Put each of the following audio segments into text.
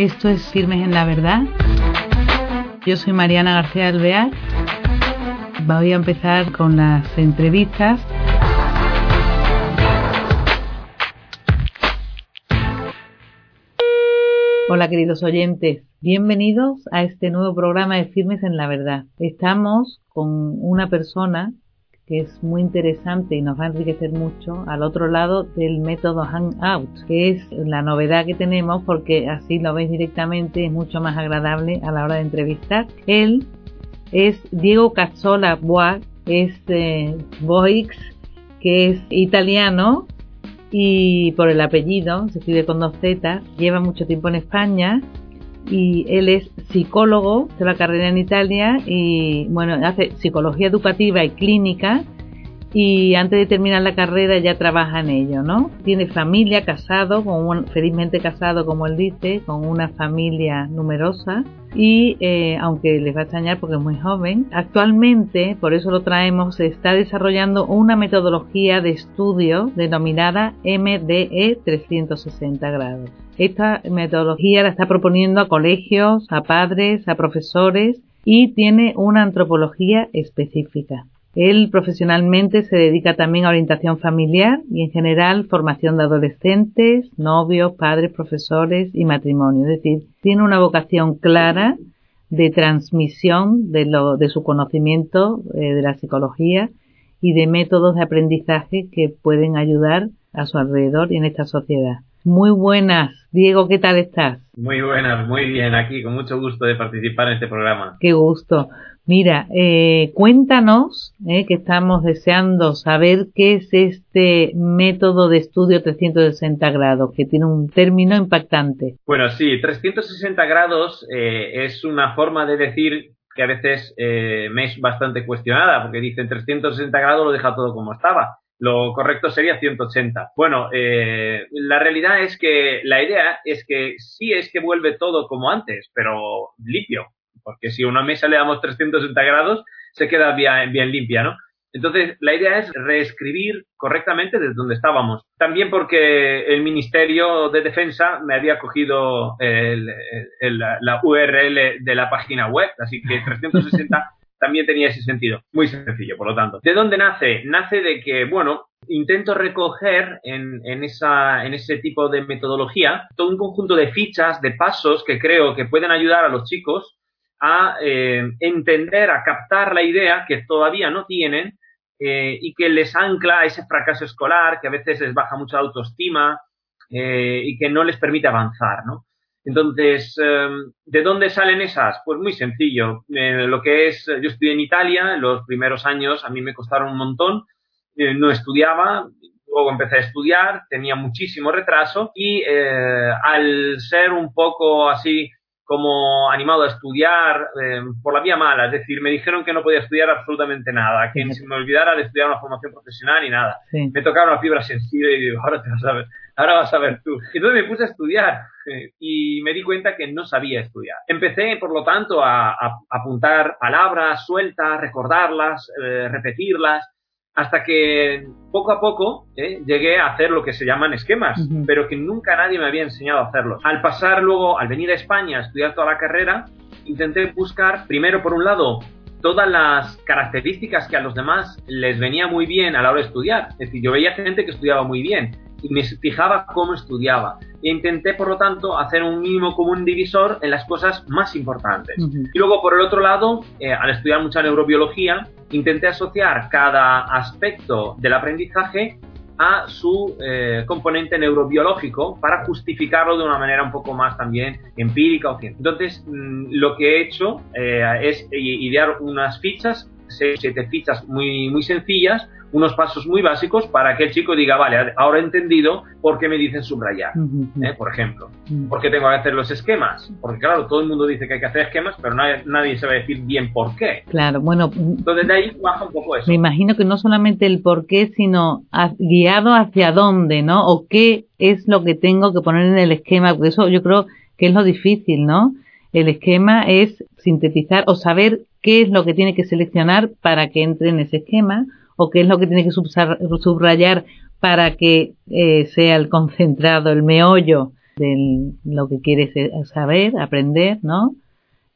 Esto es Firmes en la Verdad. Yo soy Mariana García Alvear. Voy a empezar con las entrevistas. Hola queridos oyentes, bienvenidos a este nuevo programa de Firmes en la Verdad. Estamos con una persona que es muy interesante y nos va a enriquecer mucho al otro lado del método Hangout, que es la novedad que tenemos porque así lo veis directamente, es mucho más agradable a la hora de entrevistar. Él es Diego Cazzola Bois, es eh, Boix, que es italiano y por el apellido, se escribe con dos Z, lleva mucho tiempo en España y él es psicólogo de la carrera en Italia y bueno, hace psicología educativa y clínica y antes de terminar la carrera ya trabaja en ello, ¿no? Tiene familia, casado, felizmente casado como él dice, con una familia numerosa y eh, aunque les va a extrañar porque es muy joven, actualmente, por eso lo traemos, se está desarrollando una metodología de estudio denominada MDE 360 grados. Esta metodología la está proponiendo a colegios, a padres, a profesores y tiene una antropología específica. Él profesionalmente se dedica también a orientación familiar y en general formación de adolescentes, novios, padres, profesores y matrimonio. Es decir, tiene una vocación clara de transmisión de, su conocimiento eh, de la psicología y de métodos de aprendizaje que pueden ayudar a su alrededor y en esta sociedad. Muy buenas. Diego, ¿qué tal estás? Muy buenas, muy bien, aquí con mucho gusto de participar en este programa. Qué gusto. Mira, eh, cuéntanos, eh, que estamos deseando saber qué es este método de estudio 360 grados, que tiene un término impactante. Bueno, sí, 360 grados eh, es una forma de decir que a veces me es bastante cuestionada, porque dicen 360 grados lo deja todo como estaba. Lo correcto sería 180. Bueno, la realidad es que la idea es que sí es que vuelve todo como antes, pero limpio porque si una mesa le damos 360 grados, se queda bien, bien limpia, ¿no? Entonces, la idea es reescribir correctamente desde donde estábamos. También porque el Ministerio de Defensa me había cogido la URL de la página web, así que 360 también tenía ese sentido. Muy sencillo, por lo tanto. ¿De dónde nace? Nace de que, bueno, intento recoger en, en, esa, en ese tipo de metodología todo un conjunto de fichas, de pasos que creo que pueden ayudar a los chicos a eh, entender, a captar la idea que todavía no tienen eh, y que les ancla a ese fracaso escolar, que a veces les baja mucha autoestima eh, y que no les permite avanzar, ¿no? Entonces, ¿de dónde salen esas? Pues muy sencillo. lo que es, yo estudié en Italia, los primeros años a mí me costaron un montón, no estudiaba, luego empecé a estudiar, tenía muchísimo retraso y al ser un poco así como animado a estudiar eh, por la vía mala, es decir, me dijeron que no podía estudiar absolutamente nada, que se me olvidara de estudiar una formación profesional ni nada. Me tocaron la fibra sensible y digo, ahora te vas a ver, ahora vas a ver tú. Entonces me puse a estudiar eh, y me di cuenta que no sabía estudiar. Empecé, por lo tanto, a, apuntar palabras sueltas, recordarlas, eh, repetirlas, hasta que poco a poco ¿eh? llegué a hacer lo que se llaman esquemas, pero que nunca nadie me había enseñado a hacerlos. Al pasar luego, al venir a España a estudiar toda la carrera, intenté buscar, primero por un lado, todas las características que a los demás les venía muy bien a la hora de estudiar. Es decir, yo veía gente que estudiaba muy bien y me fijaba cómo estudiaba. E intenté, por lo tanto, hacer un mínimo común divisor en las cosas más importantes. Y luego, por el otro lado, eh, al estudiar mucha neurobiología, intenté asociar cada aspecto del aprendizaje a su eh, componente neurobiológico para justificarlo de una manera un poco más también empírica o científica. Entonces, mm, lo que he hecho eh, es idear unas fichas, siete fichas muy, muy sencillas, unos pasos muy básicos para que el chico diga, vale, ahora he entendido por qué me dicen subrayar, ¿eh? por ejemplo. ¿Por qué tengo que hacer los esquemas? Porque claro, todo el mundo dice que hay que hacer esquemas, pero nadie, nadie sabe decir bien por qué. Claro, bueno. Entonces de ahí baja un poco eso. Me imagino que no solamente el por qué, sino guiado hacia dónde, ¿no? O qué es lo que tengo que poner en el esquema, porque eso yo creo que es lo difícil, ¿no? El esquema es sintetizar o saber qué es lo que tiene que seleccionar para que entre en ese esquema o qué es lo que tiene que subrayar para que eh, sea el concentrado, el meollo de lo que quieres saber, aprender, ¿no?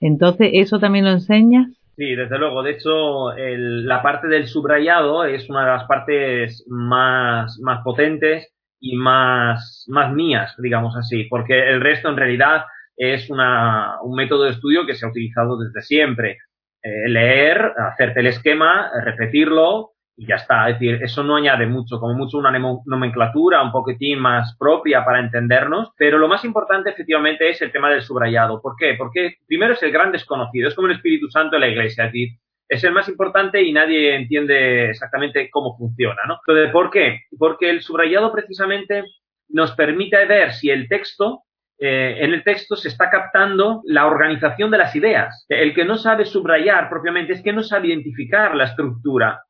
Entonces, ¿eso también lo enseñas? Sí, desde luego. De hecho, la parte del subrayado es una de las partes más, más potentes y más, más mías, digamos así, porque el resto en realidad es una, un método de estudio que se ha utilizado desde siempre. Eh, leer, hacerte el esquema, repetirlo y ya está. Es decir, eso no añade mucho, como mucho una nomenclatura un poquitín más propia para entendernos, pero lo más importante efectivamente es el tema del subrayado. ¿Por qué? Porque primero es el gran desconocido, es como el Espíritu Santo de la Iglesia, es decir, es el más importante y nadie entiende exactamente cómo funciona, ¿no? Entonces, ¿por qué? Porque el subrayado precisamente nos permite ver si el texto eh, en el texto se está captando la organización de las ideas. El que no sabe subrayar propiamente es que no sabe identificar la estructura.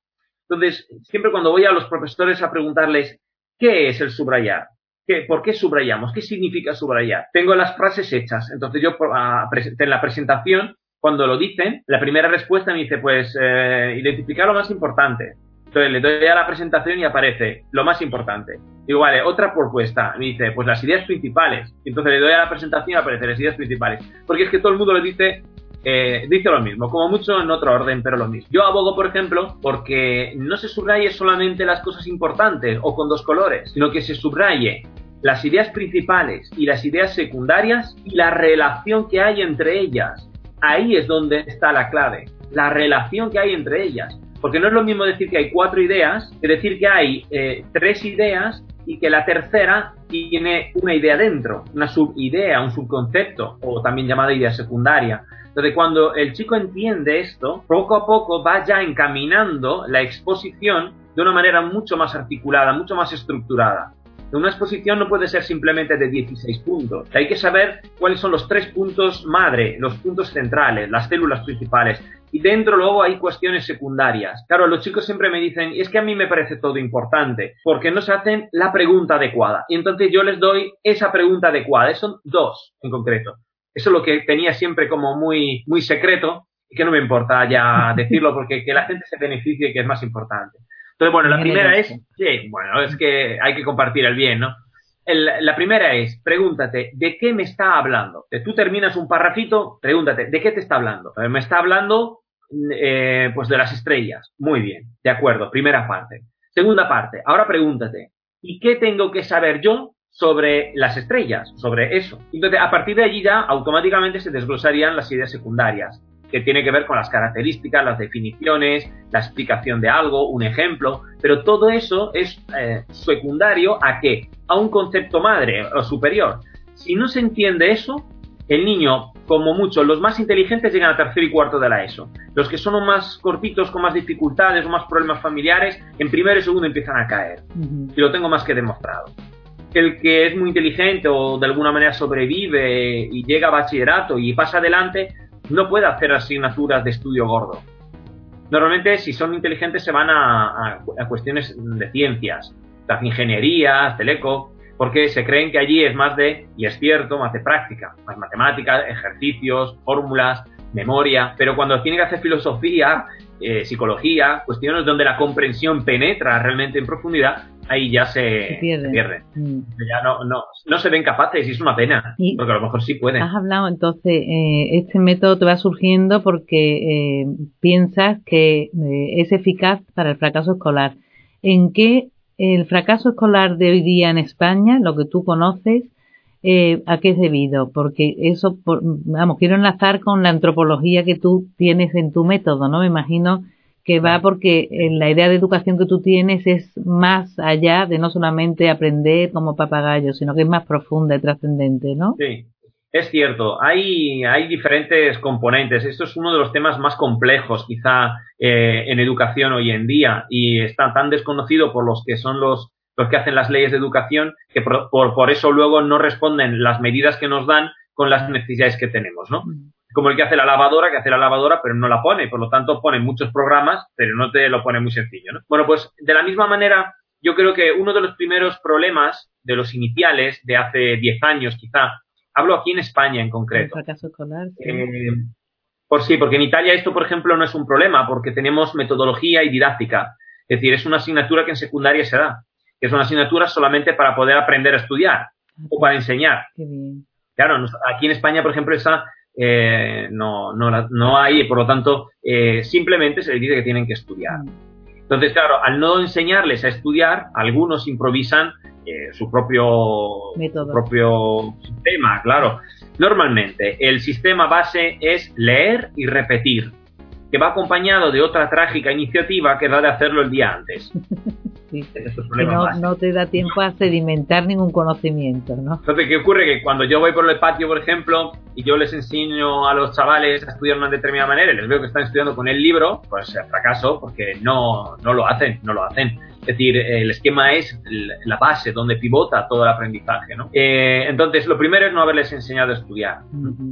Entonces, siempre cuando voy a los profesores a preguntarles, ¿qué es el subrayar? ¿Por qué subrayamos? ¿Qué significa subrayar? Tengo las frases hechas. Entonces yo en la presentación, cuando lo dicen, la primera respuesta me dice, pues, eh, identificar lo más importante. Entonces le doy a la presentación y aparece lo más importante. Digo, vale, otra propuesta. Me dice, pues las ideas principales. Entonces le doy a la presentación y aparece las ideas principales. Porque es que todo el mundo le dice, eh, dice lo mismo, como mucho en otro orden, pero lo mismo. Yo abogo, por ejemplo, porque no se subraye solamente las cosas importantes o con dos colores, sino que se subraye las ideas principales y las ideas secundarias y la relación que hay entre ellas. Ahí es donde está la clave, la relación que hay entre ellas. Porque no es lo mismo decir que hay cuatro ideas que decir que hay eh, tres ideas y que la tercera tiene una idea dentro, una subidea, un subconcepto, o también llamada idea secundaria. Entonces, cuando el chico entiende esto, poco a poco va ya encaminando la exposición de una manera mucho más articulada, mucho más estructurada. Una exposición no puede ser simplemente de 16 puntos. Hay que saber cuáles son los tres puntos madre, los puntos centrales, las células principales. Y dentro luego hay cuestiones secundarias. Claro, los chicos siempre me dicen, es que a mí me parece todo importante, porque no se hacen la pregunta adecuada. Y entonces yo les doy esa pregunta adecuada. Son dos en concreto. Eso es lo que tenía siempre como muy, muy secreto y que no me importa ya decirlo porque que la gente se beneficie que es más importante. Entonces, bueno, la primera es, sí, bueno, es que hay que compartir el bien, ¿no? la primera es, pregúntate, ¿de qué me está hablando? Tú terminas un parrafito, pregúntate, ¿de qué te está hablando? Me está hablando, eh, pues, de las estrellas. Muy bien, de acuerdo, primera parte. Segunda parte, ahora pregúntate, ¿y qué tengo que saber yo sobre las estrellas, sobre eso? Entonces, a partir de allí ya automáticamente se desglosarían las ideas secundarias que tiene que ver con las características, las definiciones, la explicación de algo, un ejemplo, pero todo eso es eh, secundario a qué? A un concepto madre o superior. Si no se entiende eso, el niño, como mucho, los más inteligentes llegan a tercer y cuarto de la ESO. Los que son más cortitos, con más dificultades o más problemas familiares, en primero y segundo empiezan a caer. Y lo tengo más que demostrado. El que es muy inteligente o de alguna manera sobrevive y llega a bachillerato y pasa adelante, no puede hacer asignaturas de estudio gordo. Normalmente, si son inteligentes, se van a, cuestiones de ciencias, las ingenierías, teleco, porque se creen que allí es más de, y es cierto, más de práctica, más matemáticas, ejercicios, fórmulas, memoria, pero cuando tiene que hacer filosofía, eh, psicología, cuestiones donde la comprensión penetra realmente en profundidad, ahí ya se, pierde. Mm. Ya no, no, no se ven capaces y es una pena, porque a lo mejor sí pueden. Has hablado entonces, eh, este método te va surgiendo porque eh, piensas que es eficaz para el fracaso escolar. ¿En qué el fracaso escolar de hoy día en España, lo que tú conoces, eh, ¿a qué es debido? Porque eso, vamos, quiero enlazar con la antropología que tú tienes en tu método, ¿no? Me imagino que va porque la idea de educación que tú tienes es más allá de no solamente aprender como papagayo, sino que es más profunda y trascendente, ¿no? Sí, es cierto. Hay, hay diferentes componentes. Esto es uno de los temas más complejos, quizá, eh, en educación hoy en día y está tan desconocido por los que son los los que hacen las leyes de educación, que por, por, eso luego no responden las medidas que nos dan con las necesidades que tenemos, ¿no? Como el que hace la lavadora, que hace la lavadora, pero no la pone, por lo tanto pone muchos programas, pero no te lo pone muy sencillo, ¿no? Bueno, pues de la misma manera, yo creo que uno de los primeros problemas, de los iniciales, de hace 10 años quizá, hablo aquí en España en concreto. Escolar, eh, por sí, porque en Italia esto, por ejemplo, no es un problema, porque tenemos metodología y didáctica. Es decir, es una asignatura que en secundaria se da que es una asignatura solamente para poder aprender a estudiar. o para enseñar. Claro, aquí en España, por ejemplo, esa eh, no, no, no hay, por lo tanto, eh, simplemente se les dice que tienen que estudiar. Mm. Entonces, claro, al no enseñarles a estudiar, algunos improvisan eh, su propio Método. propio sistema, claro. Normalmente, el sistema base es leer y repetir, que va acompañado de otra trágica iniciativa que va de hacerlo el día antes. que no, te da tiempo a sedimentar ningún conocimiento, ¿no? Entonces, ¿qué ocurre? Que cuando yo voy por el patio, por ejemplo, y yo les enseño a los chavales a estudiar de una determinada manera y les veo que están estudiando con el libro, pues fracaso porque no, no lo hacen, no lo hacen. Es decir, el esquema es la base donde pivota todo el aprendizaje, ¿no? Eh, entonces, lo primero es no haberles enseñado a estudiar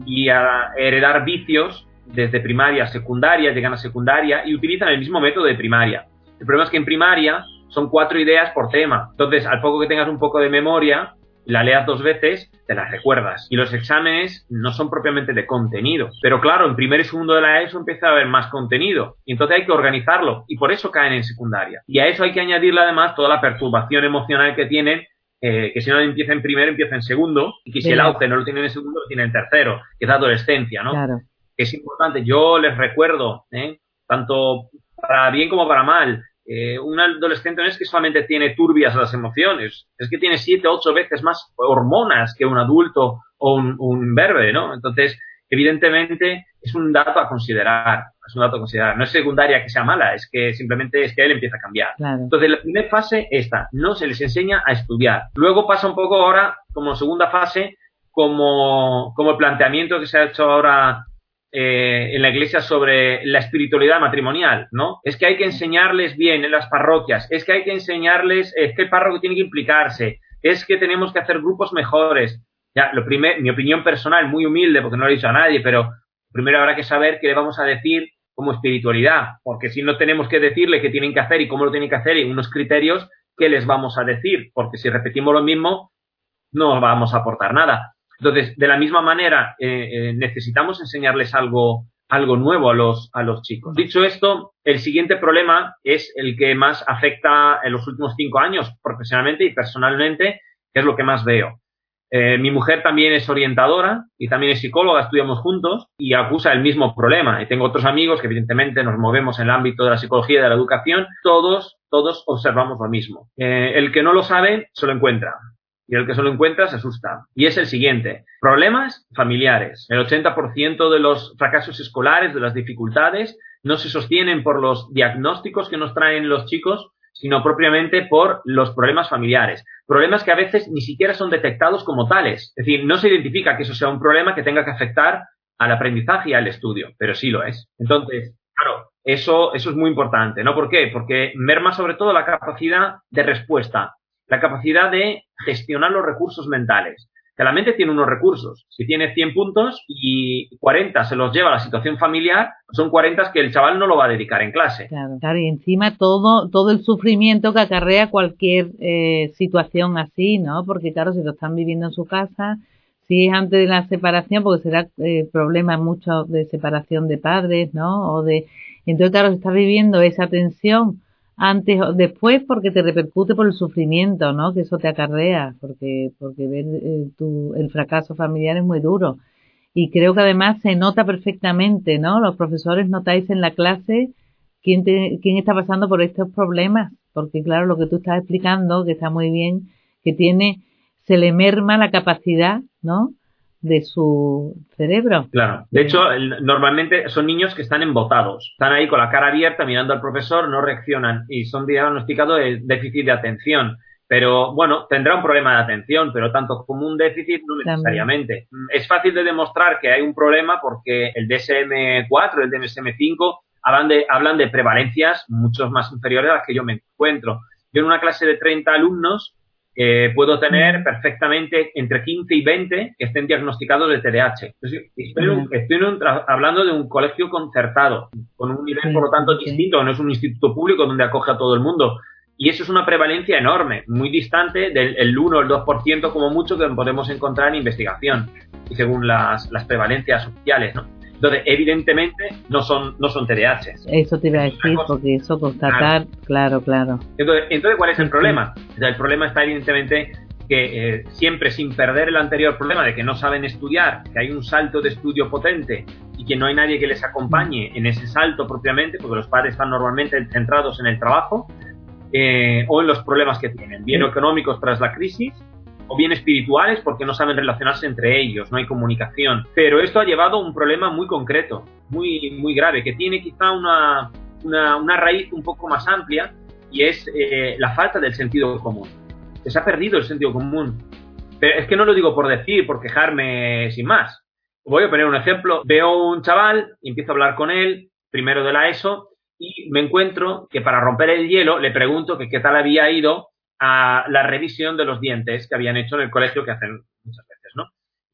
y a heredar vicios desde primaria a secundaria, llegan a secundaria y utilizan el mismo método de primaria. El problema es que en primaria son cuatro ideas por tema. Entonces, al poco que tengas un poco de memoria, la leas dos veces, te las recuerdas. Y los exámenes no son propiamente de contenido. Pero claro, en primer y segundo de la ESO empieza a haber más contenido. Y entonces hay que organizarlo. Y por eso caen en secundaria. Y a eso hay que añadirle además toda la perturbación emocional que tienen. Eh, que si no empieza en primero, empieza en segundo. Y que si el auge no lo tienen en segundo, lo tienen en tercero. Que es adolescencia, ¿no? Claro. Que es importante. Yo les recuerdo, ¿eh? tanto para bien como para mal, eh, un adolescente no es que solamente tiene turbias las emociones, es que tiene siete, ocho veces más hormonas que un adulto o un, un verde, ¿no? Entonces, evidentemente, es un dato a considerar, es un dato a considerar. No es secundaria que sea mala, es que simplemente es que él empieza a cambiar. Entonces, la primera fase, esta, no se les enseña a estudiar. Luego pasa un poco ahora, como segunda fase, como, como el planteamiento que se ha hecho ahora eh, en la iglesia sobre la espiritualidad matrimonial, ¿no? Es que hay que enseñarles bien en las parroquias, es que hay que enseñarles, es que el párroco tiene que implicarse, es que tenemos que hacer grupos mejores. Ya, lo primer, mi opinión personal, muy humilde, porque no lo he dicho a nadie, pero primero habrá que saber qué le vamos a decir como espiritualidad, porque si no tenemos que decirle qué tienen que hacer y cómo lo tienen que hacer y unos criterios, ¿qué les vamos a decir? Porque si repetimos lo mismo, no vamos a aportar nada. Entonces, de la misma manera, eh, eh, necesitamos enseñarles algo, algo nuevo a los, a los chicos. Dicho esto, el siguiente problema es el que más afecta en los últimos cinco años, profesionalmente y personalmente, que es lo que más veo. Eh, mi mujer también es orientadora y también es psicóloga, estudiamos juntos y acusa el mismo problema. Y tengo otros amigos que evidentemente nos movemos en el ámbito de la psicología y de la educación. Todos, todos observamos lo mismo. el que no lo sabe, se lo encuentra y el que se lo encuentra se asusta. Y es el siguiente. Problemas familiares. El 80% de los fracasos escolares, de las dificultades, no se sostienen por los diagnósticos que nos traen los chicos, sino propiamente por los problemas familiares. Problemas que a veces ni siquiera son detectados como tales. Es decir, no se identifica que eso sea un problema que tenga que afectar al aprendizaje y al estudio, pero sí lo es. Entonces, claro, eso, eso es muy importante, ¿no? ¿Por qué? Porque merma sobre todo la capacidad de respuesta la capacidad de gestionar los recursos mentales. Que la mente tiene unos recursos. Si tiene 100 puntos y 40 se los lleva a la situación familiar, son 40 que el chaval no lo va a dedicar en clase. Claro, claro y encima todo, todo el sufrimiento que acarrea cualquier eh, situación así, ¿no? Porque claro, si lo están viviendo en su casa, si es antes de la separación, porque será eh, problema mucho de separación de padres, ¿no? O de, entonces claro, se está viviendo esa tensión antes o después porque te repercute por el sufrimiento, ¿no? Que eso te acarrea, porque, porque ver eh, tu, el fracaso familiar es muy duro. Y creo que además se nota perfectamente, ¿no? Los profesores notáis en la clase quién, te, quién está pasando por estos problemas, porque claro, lo que tú estás explicando, que está muy bien, que tiene, se le merma la capacidad, ¿no? De su cerebro. Claro. De hecho, normalmente son niños que están embotados. Están ahí con la cara abierta mirando al profesor, no reaccionan y son diagnosticados de déficit de atención. Pero bueno, tendrá un problema de atención, pero tanto como un déficit no necesariamente. Es fácil de demostrar que hay un problema porque el DSM-4, el DSM-5 hablan de, hablan de prevalencias mucho más inferiores a las que yo me encuentro. Yo en una clase de 30 alumnos eh, puedo tener perfectamente entre 15 y 20 que estén diagnosticados de TDAH. Estoy, hablando de un colegio concertado, con un nivel, por lo tanto, distinto, no es un instituto público donde acoge a todo el mundo. Y eso es una prevalencia enorme, muy distante del 1 o el 2% como mucho que podemos encontrar en investigación, y según las, las prevalencias oficiales, ¿no? Entonces, evidentemente, no son, no son TDAH. Eso te iba a decir, porque eso constatar, claro, claro. Entonces, entonces, ¿cuál es el problema? el problema está evidentemente que eh, siempre sin perder el anterior problema de que no saben estudiar, que hay un salto de estudio potente y que no hay nadie que les acompañe en ese salto propiamente, porque los padres están normalmente centrados en el trabajo eh, o en los problemas que tienen, bien económicos tras la crisis o bien espirituales porque no saben relacionarse entre ellos, no hay comunicación. Pero esto ha llevado a un problema muy concreto, muy, muy grave, que tiene quizá una, una, raíz un poco más amplia y es eh, la falta del sentido común. Se ha perdido el sentido común. Pero es que no lo digo por decir, por quejarme sin más. Voy a poner un ejemplo. Veo un chaval empiezo a hablar con él, primero de la ESO, y me encuentro que para romper el hielo le pregunto que qué tal había ido a la revisión de los dientes que habían hecho en el colegio que hacen muchas veces, ¿no?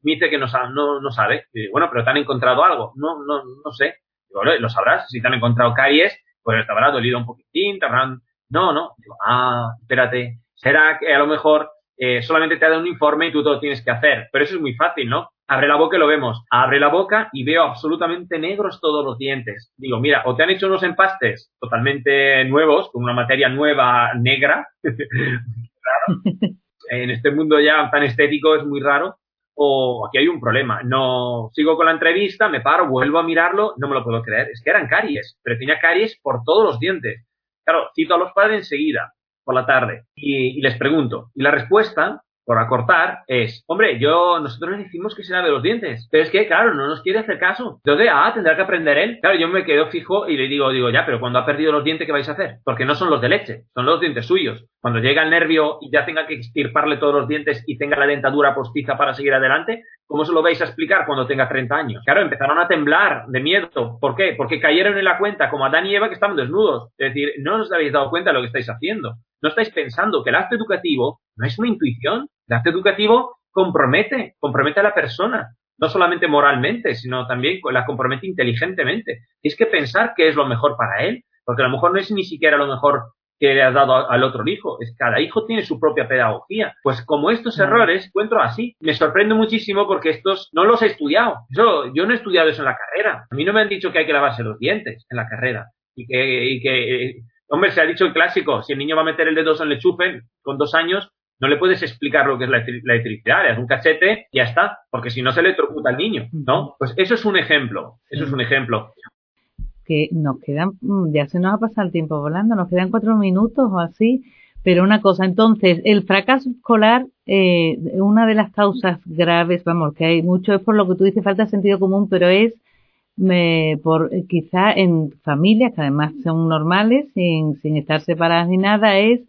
Me dice que no, no, no sabe. Y digo, bueno, pero ¿te han encontrado algo? No, no, no sé. Digo, lo sabrás. Si te han encontrado caries, pues te habrá dolido un poquitín, te habrán... No, no. Digo, ah, espérate. Será que a lo mejor eh, solamente te ha dado un informe y tú todo tienes que hacer. Pero eso es muy fácil, ¿no? Abre la boca y lo vemos. Abre la boca y veo absolutamente negros todos los dientes. Digo, mira, o te han hecho unos empastes totalmente nuevos, con una materia nueva negra. en este mundo ya tan estético es muy raro. O aquí hay un problema. No sigo con la entrevista, me paro, vuelvo a mirarlo, no me lo puedo creer. Es que eran caries, pero tenía caries por todos los dientes. Claro, cito a los padres enseguida, por la tarde, y les pregunto. Y la respuesta por acortar es, hombre, yo, nosotros le decimos que se lave los dientes, pero es que, claro, no nos quiere hacer caso. Entonces, ah, tendrá que aprender él. Claro, yo me quedo fijo y le digo, digo, ya, pero cuando ha perdido los dientes, ¿qué vais a hacer? Porque no son los de leche, son los dientes suyos. Cuando llega el nervio y ya tenga que extirparle todos los dientes y tenga la dentadura postiza para seguir adelante, ¿cómo se lo vais a explicar cuando tenga 30 años? Claro, empezaron a temblar de miedo. ¿Por qué? Porque cayeron en la cuenta, como Adán y Eva, que estaban desnudos. Es decir, no os habéis dado cuenta de lo que estáis haciendo. No estáis pensando que el acto educativo no es una intuición, el acto educativo compromete, compromete a la persona, no solamente moralmente, sino también la compromete inteligentemente. Tienes que pensar qué es lo mejor para él, porque a lo mejor no es ni siquiera lo mejor que le has dado al otro hijo. Es cada hijo tiene su propia pedagogía. Pues como estos errores encuentro así. Me sorprende muchísimo porque estos no los he estudiado. Yo, yo no he estudiado eso en la carrera. A mí no me han dicho que hay que lavarse los dientes en la carrera. Y que, y que hombre, se ha dicho el clásico, si el niño va a meter el dedo en el enchufe con dos años, no le puedes explicar lo que es la, electricidad, le das un cachete y ya está, porque si no se le electrocuta al niño, ¿no? Pues eso es un ejemplo, eso es un ejemplo. Que nos quedan, mm, ya se nos ha pasado el tiempo volando, nos quedan cuatro minutos o así, pero una cosa, entonces, el fracaso escolar, eh, una de las causas graves, vamos, que hay mucho es por lo que tú dices, falta de sentido común, pero es me, por quizá en familias que además son normales, sin, sin estar separadas ni nada, es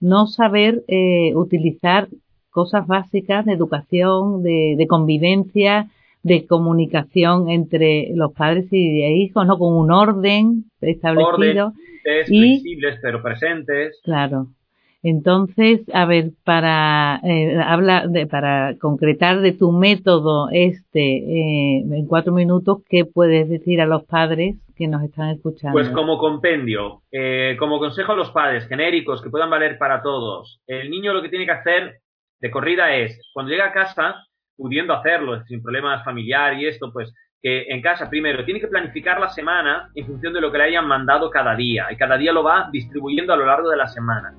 no saber eh, utilizar cosas básicas de educación, de, de, convivencia, de comunicación entre los padres y hijos, ¿no? Con un orden establecido. Orden, y, flexibles pero presentes. Claro. Entonces, a ver, para eh, habla de, para concretar de tu método este eh, en cuatro minutos, ¿qué puedes decir a los padres nos están escuchando? Pues como compendio, eh, como consejo a los padres genéricos que puedan valer para todos. El niño lo que tiene que hacer de corrida es, cuando llega a casa, pudiendo hacerlo sin problemas familiares y esto, pues que en casa primero tiene que planificar la semana en función de lo que le hayan mandado cada día y cada día lo va distribuyendo a lo largo de la semana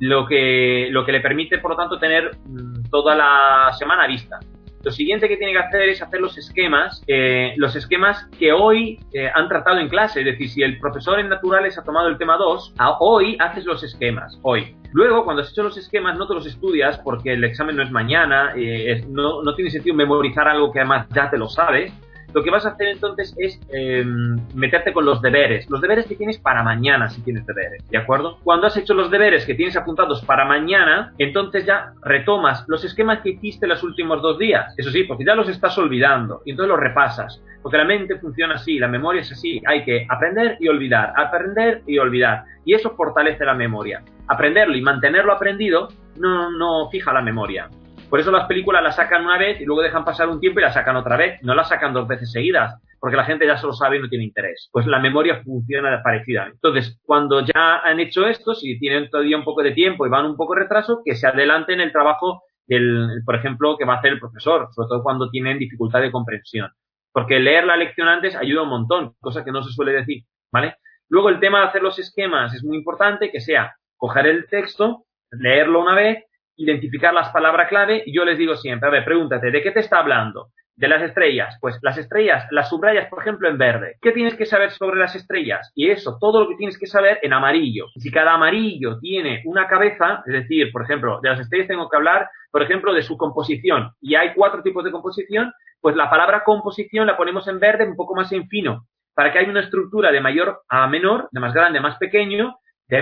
lo que, lo que le permite, por lo tanto, tener mm, toda la semana vista. Lo siguiente que tiene que hacer es hacer los esquemas, eh, los esquemas que hoy eh, han tratado en clase. Es decir, si el profesor en naturales ha tomado el tema 2, hoy haces los esquemas, hoy. Luego, cuando has hecho los esquemas, no te los estudias porque el examen no es mañana, eh, no, no tiene sentido memorizar algo que además ya te lo sabes lo que vas a hacer entonces es em, meterte con los deberes. Los deberes que tienes para mañana, si tienes deberes, ¿de acuerdo? Cuando has hecho los deberes que tienes apuntados para mañana, entonces ya retomas los esquemas que hiciste los últimos dos días. Eso sí, porque ya los estás olvidando y entonces los repasas. Porque la mente funciona así, la memoria es así. Hay que aprender y olvidar, aprender y olvidar. Y eso fortalece la memoria. Aprenderlo y mantenerlo aprendido no, no fija la memoria. Por eso las películas las sacan una vez y luego dejan pasar un tiempo y las sacan otra vez. No las sacan dos veces seguidas, porque la gente ya se lo sabe y no tiene interés. Pues la memoria funciona parecida. Entonces, cuando ya han hecho esto, si tienen todavía un poco de tiempo y van un poco retraso, que se adelanten el trabajo del, por ejemplo, que va a hacer el profesor, sobre todo cuando tienen dificultad de comprensión. Porque leer la lección antes ayuda un montón, cosa que no se suele decir, ¿vale? Luego el tema de hacer los esquemas es muy importante, que sea coger el texto, leerlo una vez identificar las palabras clave yo les digo siempre, a ver, pregúntate, ¿de qué te está hablando? De las estrellas. Pues las estrellas, las subrayas, por ejemplo, en verde. ¿Qué tienes que saber sobre las estrellas? Y eso, todo lo que tienes que saber en amarillo. Si cada amarillo tiene una cabeza, es decir, por ejemplo, de las estrellas tengo que hablar, por ejemplo, de su composición. Y hay cuatro tipos de composición, pues la palabra composición la ponemos en verde un poco más en fino, para que haya una estructura de mayor a menor, de más grande a más pequeño,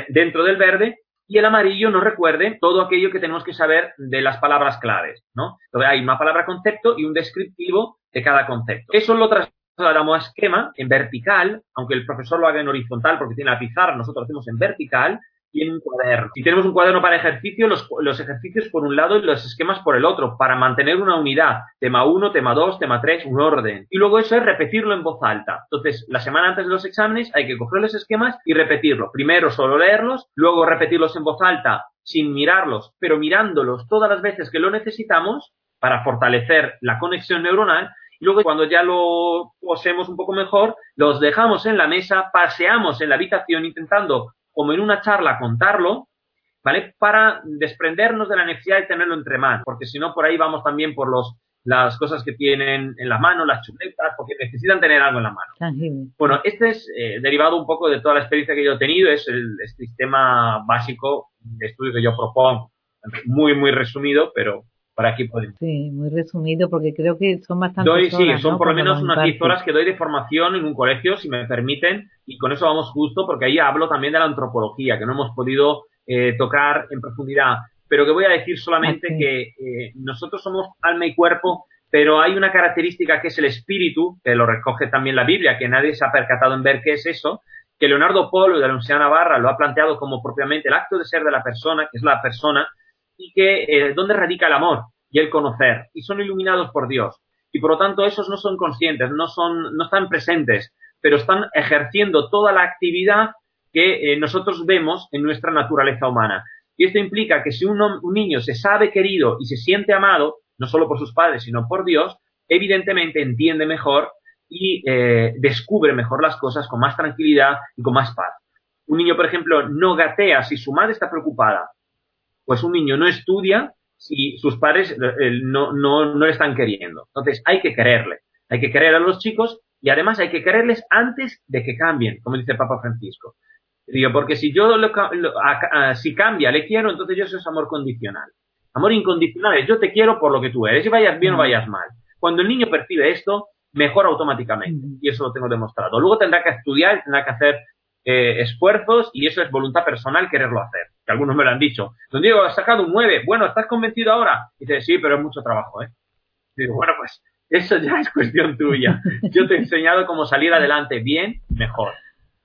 dentro del verde, y el amarillo nos recuerde todo aquello que tenemos que saber de las palabras claves, ¿no? Entonces hay una palabra concepto y un descriptivo de cada concepto. Eso lo trasladamos a esquema en vertical, aunque el profesor lo haga en horizontal porque tiene la pizarra, nosotros lo hacemos en vertical, y un cuaderno. Si tenemos un cuaderno para ejercicio, los, los, ejercicios por un lado y los esquemas por el otro, para mantener una unidad. Tema 1, tema 2, tema 3, un orden. Y luego eso es repetirlo en voz alta. Entonces, la semana antes de los exámenes hay que coger los esquemas y repetirlo. Primero solo leerlos, luego repetirlos en voz alta sin mirarlos, pero mirándolos todas las veces que lo necesitamos para fortalecer la conexión neuronal y luego cuando ya lo posemos un poco mejor, los dejamos en la mesa, paseamos en la habitación intentando como en una charla contarlo, ¿vale? Para desprendernos de la necesidad de tenerlo entre manos, porque si no por ahí vamos también por los las cosas que tienen en la mano, las chuletas, porque necesitan tener algo en la mano. Bueno, este es eh, derivado un poco de toda la experiencia que yo he tenido, es el, sistema básico de estudio que yo propongo, muy, muy resumido, pero para aquí podemos. Sí, muy resumido, porque creo que son bastante doy, Sí, son por lo menos unas 10 horas que doy de formación en un colegio, si me permiten, y con eso vamos justo, porque ahí hablo también de la antropología, que no hemos podido eh, tocar en profundidad, pero que voy a decir solamente que eh, nosotros somos alma y cuerpo, pero hay una característica que es el espíritu, que lo recoge también la Biblia, que nadie se ha percatado en ver qué es eso, que Leonardo Polo de la Universidad de Navarra lo ha planteado como propiamente el acto de ser de la persona, que es la persona, y que eh, dónde radica el amor y el conocer y son iluminados por Dios y por lo tanto esos no son conscientes, no son no están presentes, pero están ejerciendo toda la actividad que eh, nosotros vemos en nuestra naturaleza humana. Y esto implica que si un, un, niño se sabe querido y se siente amado, no solo por sus padres, sino por Dios, evidentemente entiende mejor y eh, descubre mejor las cosas con más tranquilidad y con más paz. Un niño, por ejemplo, no gatea si su madre está preocupada pues un niño no estudia si sus padres eh, no, no, no le están queriendo. Entonces hay que quererle, hay que querer a los chicos y además hay que quererles antes de que cambien, como dice el Papa Francisco. Digo, porque si yo lo, si cambia, le quiero, entonces yo eso es amor condicional. Amor incondicional es yo te quiero por lo que tú eres, y vayas bien o vayas mal. Cuando el niño percibe esto, mejora automáticamente. Y eso lo tengo demostrado. Luego tendrá que estudiar, tendrá que hacer eh, esfuerzos y eso es voluntad personal quererlo hacer. Que algunos me lo han dicho. Don Diego, has sacado un 9. Bueno, ¿estás convencido ahora? Y dice, sí, pero es mucho trabajo, ¿eh? digo, bueno, pues eso ya es cuestión tuya. Yo te he enseñado cómo salir adelante bien, mejor.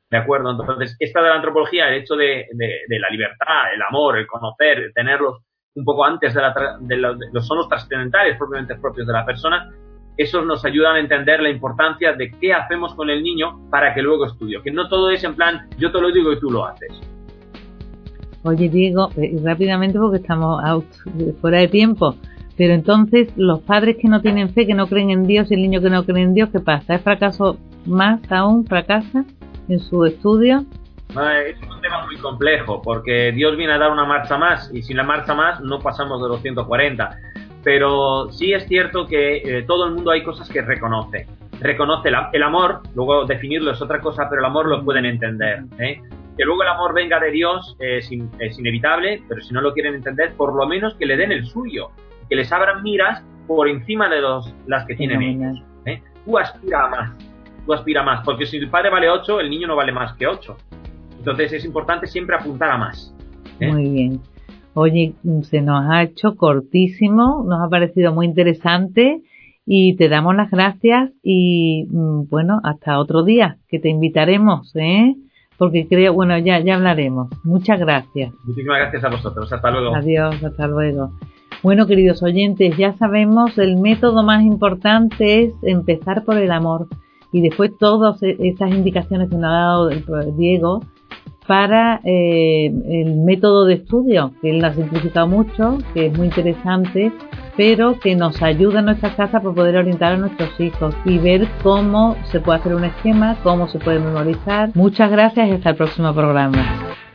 ¿De acuerdo? Entonces, esta de la antropología, el hecho de, de, la libertad, el amor, el conocer, tenerlos un poco antes de, la de, los sonos trascendentales propiamente propios de la persona, esos nos ayudan a entender la importancia de qué hacemos con el niño para que luego estudie. Que no todo es en plan, yo te lo digo y tú lo haces. Oye, Diego, eh, rápidamente porque estamos out, fuera de tiempo. Pero entonces, los padres que no tienen fe, que no creen en Dios, y el niño que no cree en Dios, ¿qué pasa? ¿Es fracaso más aún? ¿Fracasa en su estudio? Es un tema muy complejo, porque Dios viene a dar una marcha más, y sin la marcha más no pasamos de los 140 pero sí es cierto que eh, todo el mundo hay cosas que reconoce. Reconoce el amor, luego definirlo es otra cosa, pero el amor lo pueden entender. ¿eh? Que luego el amor venga de Dios es, es, inevitable, pero si no lo quieren entender, por lo menos que le den el suyo, que les abran miras por encima de los, las que tienen ellos. ¿eh? Tú aspira a más, tú aspira a más, porque si el padre vale 8, el niño no vale más que 8. Entonces es importante siempre apuntar a más. Muy bien. Oye, se nos ha hecho cortísimo, nos ha parecido muy interesante y te damos las gracias y mm, bueno, hasta otro día que te invitaremos, ¿eh? Porque creo, bueno, ya, ya hablaremos. Muchas gracias. Muchísimas gracias a vosotros. Hasta luego. Adiós, hasta luego. Bueno, queridos oyentes, ya sabemos, el método más importante es empezar por el amor. Y después todas estas indicaciones que nos ha dado Diego, para eh, el método de estudio, que él lo ha simplificado mucho, que es muy interesante, pero que nos ayuda en nuestra casa para poder orientar a nuestros hijos y ver cómo se puede hacer un esquema, cómo se puede memorizar. Muchas gracias y hasta el próximo programa.